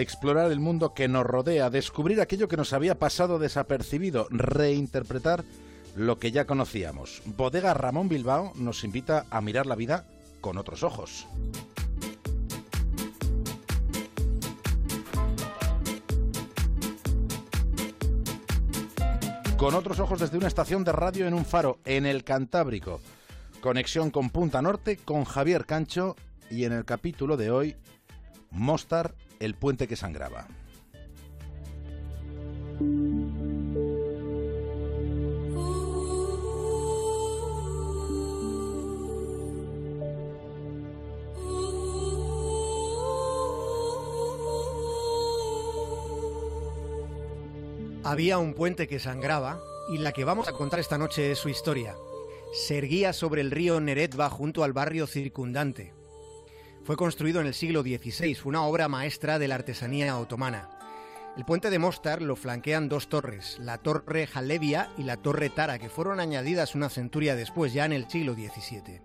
explorar el mundo que nos rodea, descubrir aquello que nos había pasado desapercibido, reinterpretar lo que ya conocíamos. Bodega Ramón Bilbao nos invita a mirar la vida con otros ojos. Con otros ojos desde una estación de radio en un faro, en el Cantábrico. Conexión con Punta Norte, con Javier Cancho y en el capítulo de hoy, Mostar el puente que sangraba. Había un puente que sangraba y la que vamos a contar esta noche es su historia. Se erguía sobre el río Neretva junto al barrio circundante. Fue construido en el siglo XVI, una obra maestra de la artesanía otomana. El puente de Mostar lo flanquean dos torres, la Torre Jalevia y la Torre Tara, que fueron añadidas una centuria después, ya en el siglo XVII.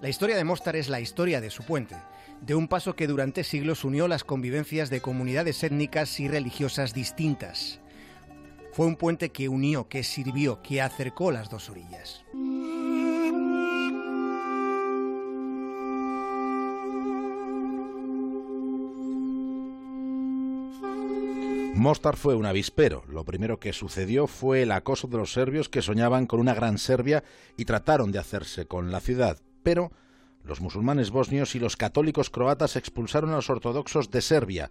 La historia de Mostar es la historia de su puente, de un paso que durante siglos unió las convivencias de comunidades étnicas y religiosas distintas. Fue un puente que unió, que sirvió, que acercó las dos orillas. Mostar fue un avispero. Lo primero que sucedió fue el acoso de los serbios que soñaban con una gran Serbia y trataron de hacerse con la ciudad. Pero los musulmanes bosnios y los católicos croatas expulsaron a los ortodoxos de Serbia.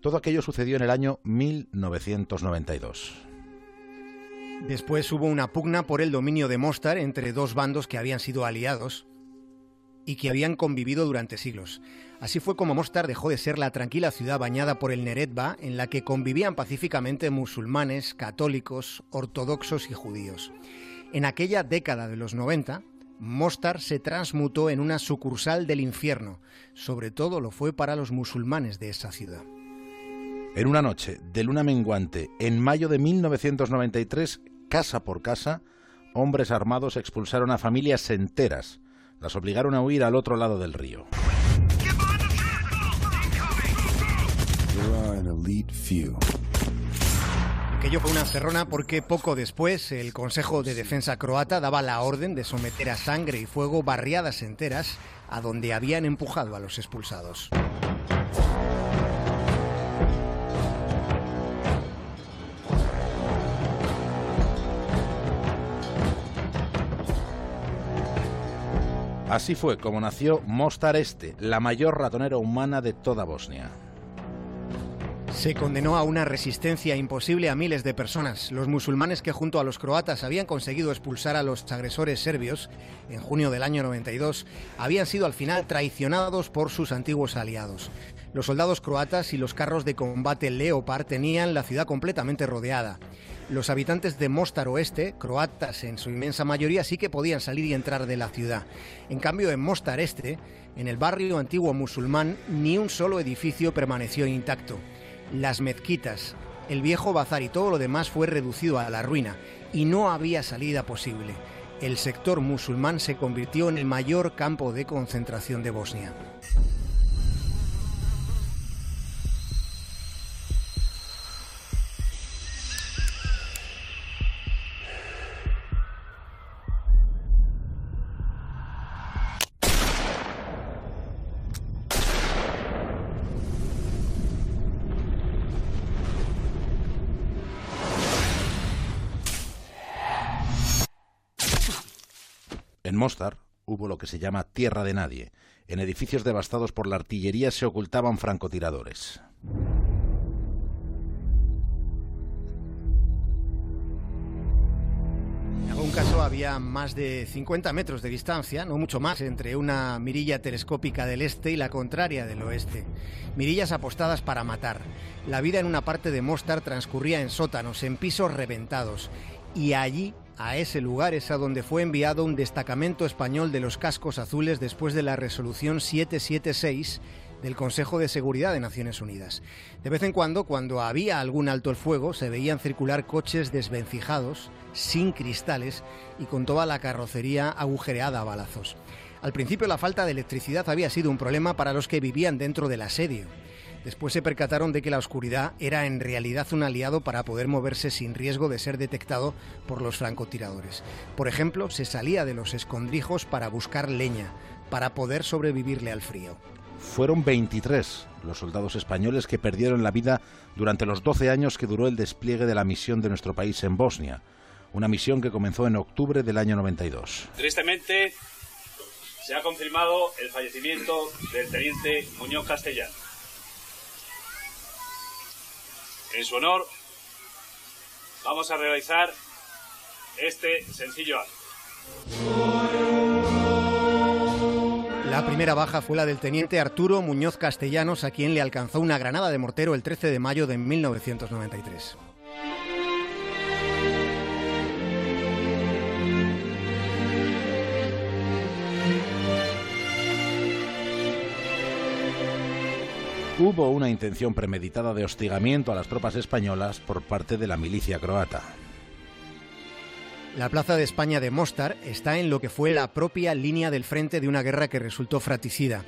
Todo aquello sucedió en el año 1992. Después hubo una pugna por el dominio de Mostar entre dos bandos que habían sido aliados y que habían convivido durante siglos. Así fue como Mostar dejó de ser la tranquila ciudad bañada por el Neretva, en la que convivían pacíficamente musulmanes, católicos, ortodoxos y judíos. En aquella década de los 90, Mostar se transmutó en una sucursal del infierno, sobre todo lo fue para los musulmanes de esa ciudad. En una noche de luna menguante, en mayo de 1993, casa por casa, hombres armados expulsaron a familias enteras las obligaron a huir al otro lado del río. Aquello fue una cerrona porque poco después el Consejo de Defensa croata daba la orden de someter a sangre y fuego barriadas enteras a donde habían empujado a los expulsados. Así fue como nació Mostar Este, la mayor ratonera humana de toda Bosnia. Se condenó a una resistencia imposible a miles de personas. Los musulmanes que junto a los croatas habían conseguido expulsar a los agresores serbios en junio del año 92 habían sido al final traicionados por sus antiguos aliados. Los soldados croatas y los carros de combate Leopard tenían la ciudad completamente rodeada. Los habitantes de Mostar Oeste, croatas en su inmensa mayoría, sí que podían salir y entrar de la ciudad. En cambio, en Mostar Este, en el barrio antiguo musulmán, ni un solo edificio permaneció intacto. Las mezquitas, el viejo bazar y todo lo demás fue reducido a la ruina y no había salida posible. El sector musulmán se convirtió en el mayor campo de concentración de Bosnia. En Mostar hubo lo que se llama tierra de nadie. En edificios devastados por la artillería se ocultaban francotiradores. En algún caso había más de 50 metros de distancia, no mucho más, entre una mirilla telescópica del este y la contraria del oeste. Mirillas apostadas para matar. La vida en una parte de Mostar transcurría en sótanos, en pisos reventados. Y allí a ese lugar es a donde fue enviado un destacamento español de los cascos azules después de la resolución 776 del Consejo de Seguridad de Naciones Unidas. De vez en cuando, cuando había algún alto el fuego, se veían circular coches desvencijados, sin cristales y con toda la carrocería agujereada a balazos. Al principio la falta de electricidad había sido un problema para los que vivían dentro del asedio. Después se percataron de que la oscuridad era en realidad un aliado para poder moverse sin riesgo de ser detectado por los francotiradores. Por ejemplo, se salía de los escondrijos para buscar leña, para poder sobrevivirle al frío. Fueron 23 los soldados españoles que perdieron la vida durante los 12 años que duró el despliegue de la misión de nuestro país en Bosnia, una misión que comenzó en octubre del año 92. Tristemente, se ha confirmado el fallecimiento del teniente Muñoz Castellano. En su honor, vamos a realizar este sencillo. La primera baja fue la del teniente Arturo Muñoz Castellanos, a quien le alcanzó una granada de mortero el 13 de mayo de 1993. Hubo una intención premeditada de hostigamiento a las tropas españolas por parte de la milicia croata. La Plaza de España de Mostar está en lo que fue la propia línea del frente de una guerra que resultó fratricida.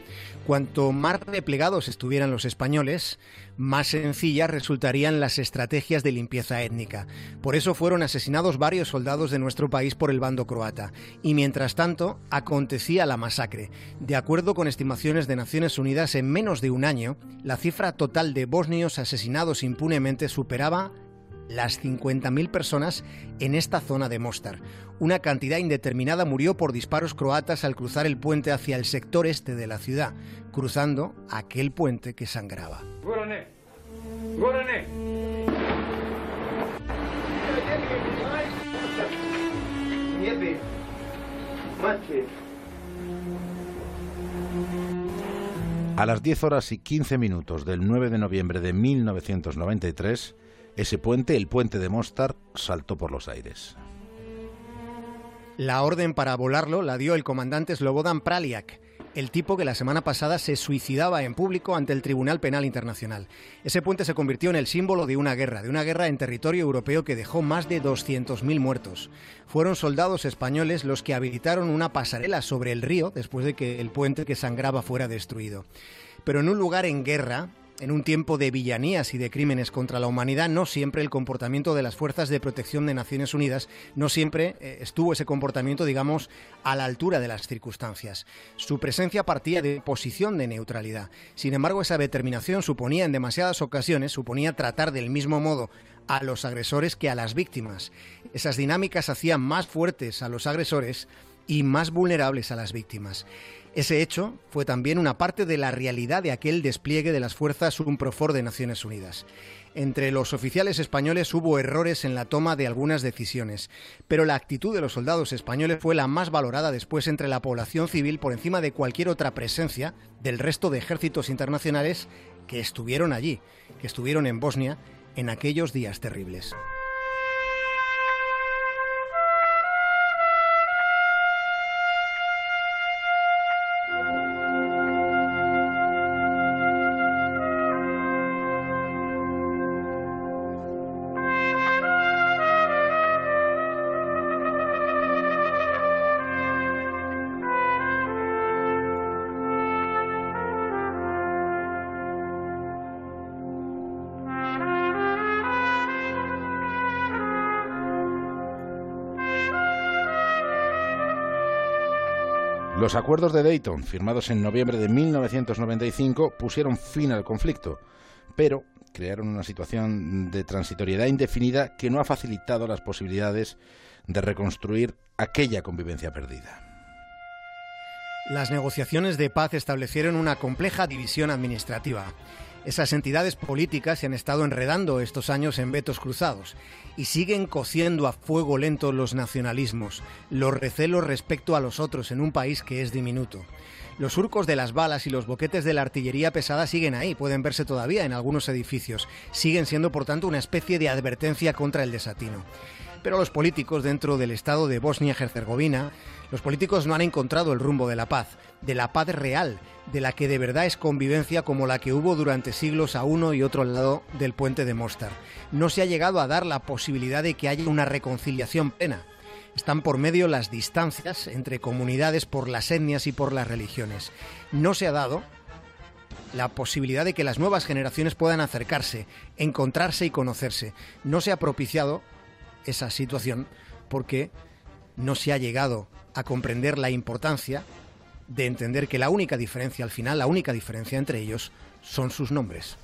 Cuanto más replegados estuvieran los españoles, más sencillas resultarían las estrategias de limpieza étnica. Por eso fueron asesinados varios soldados de nuestro país por el bando croata. Y mientras tanto, acontecía la masacre. De acuerdo con estimaciones de Naciones Unidas, en menos de un año, la cifra total de bosnios asesinados impunemente superaba las 50.000 personas en esta zona de Mostar. Una cantidad indeterminada murió por disparos croatas al cruzar el puente hacia el sector este de la ciudad, cruzando aquel puente que sangraba. A las 10 horas y 15 minutos del 9 de noviembre de 1993, ese puente, el puente de Mostar, saltó por los aires. La orden para volarlo la dio el comandante Slobodan Praliak, el tipo que la semana pasada se suicidaba en público ante el Tribunal Penal Internacional. Ese puente se convirtió en el símbolo de una guerra, de una guerra en territorio europeo que dejó más de 200.000 muertos. Fueron soldados españoles los que habilitaron una pasarela sobre el río después de que el puente que sangraba fuera destruido. Pero en un lugar en guerra, en un tiempo de villanías y de crímenes contra la humanidad, no siempre el comportamiento de las fuerzas de protección de Naciones Unidas, no siempre eh, estuvo ese comportamiento, digamos, a la altura de las circunstancias. Su presencia partía de posición de neutralidad. Sin embargo, esa determinación suponía en demasiadas ocasiones, suponía tratar del mismo modo a los agresores que a las víctimas. Esas dinámicas hacían más fuertes a los agresores y más vulnerables a las víctimas. Ese hecho fue también una parte de la realidad de aquel despliegue de las fuerzas UNPROFOR de Naciones Unidas. Entre los oficiales españoles hubo errores en la toma de algunas decisiones, pero la actitud de los soldados españoles fue la más valorada después entre la población civil por encima de cualquier otra presencia del resto de ejércitos internacionales que estuvieron allí, que estuvieron en Bosnia en aquellos días terribles. Los acuerdos de Dayton, firmados en noviembre de 1995, pusieron fin al conflicto, pero crearon una situación de transitoriedad indefinida que no ha facilitado las posibilidades de reconstruir aquella convivencia perdida. Las negociaciones de paz establecieron una compleja división administrativa. Esas entidades políticas se han estado enredando estos años en vetos cruzados y siguen cociendo a fuego lento los nacionalismos, los recelos respecto a los otros en un país que es diminuto. Los surcos de las balas y los boquetes de la artillería pesada siguen ahí, pueden verse todavía en algunos edificios. Siguen siendo, por tanto, una especie de advertencia contra el desatino. Pero los políticos dentro del Estado de Bosnia-Herzegovina, los políticos no han encontrado el rumbo de la paz, de la paz real, de la que de verdad es convivencia como la que hubo durante siglos a uno y otro lado del puente de Mostar. No se ha llegado a dar la posibilidad de que haya una reconciliación plena. Están por medio las distancias entre comunidades por las etnias y por las religiones. No se ha dado la posibilidad de que las nuevas generaciones puedan acercarse, encontrarse y conocerse. No se ha propiciado esa situación porque no se ha llegado a comprender la importancia de entender que la única diferencia al final, la única diferencia entre ellos, son sus nombres.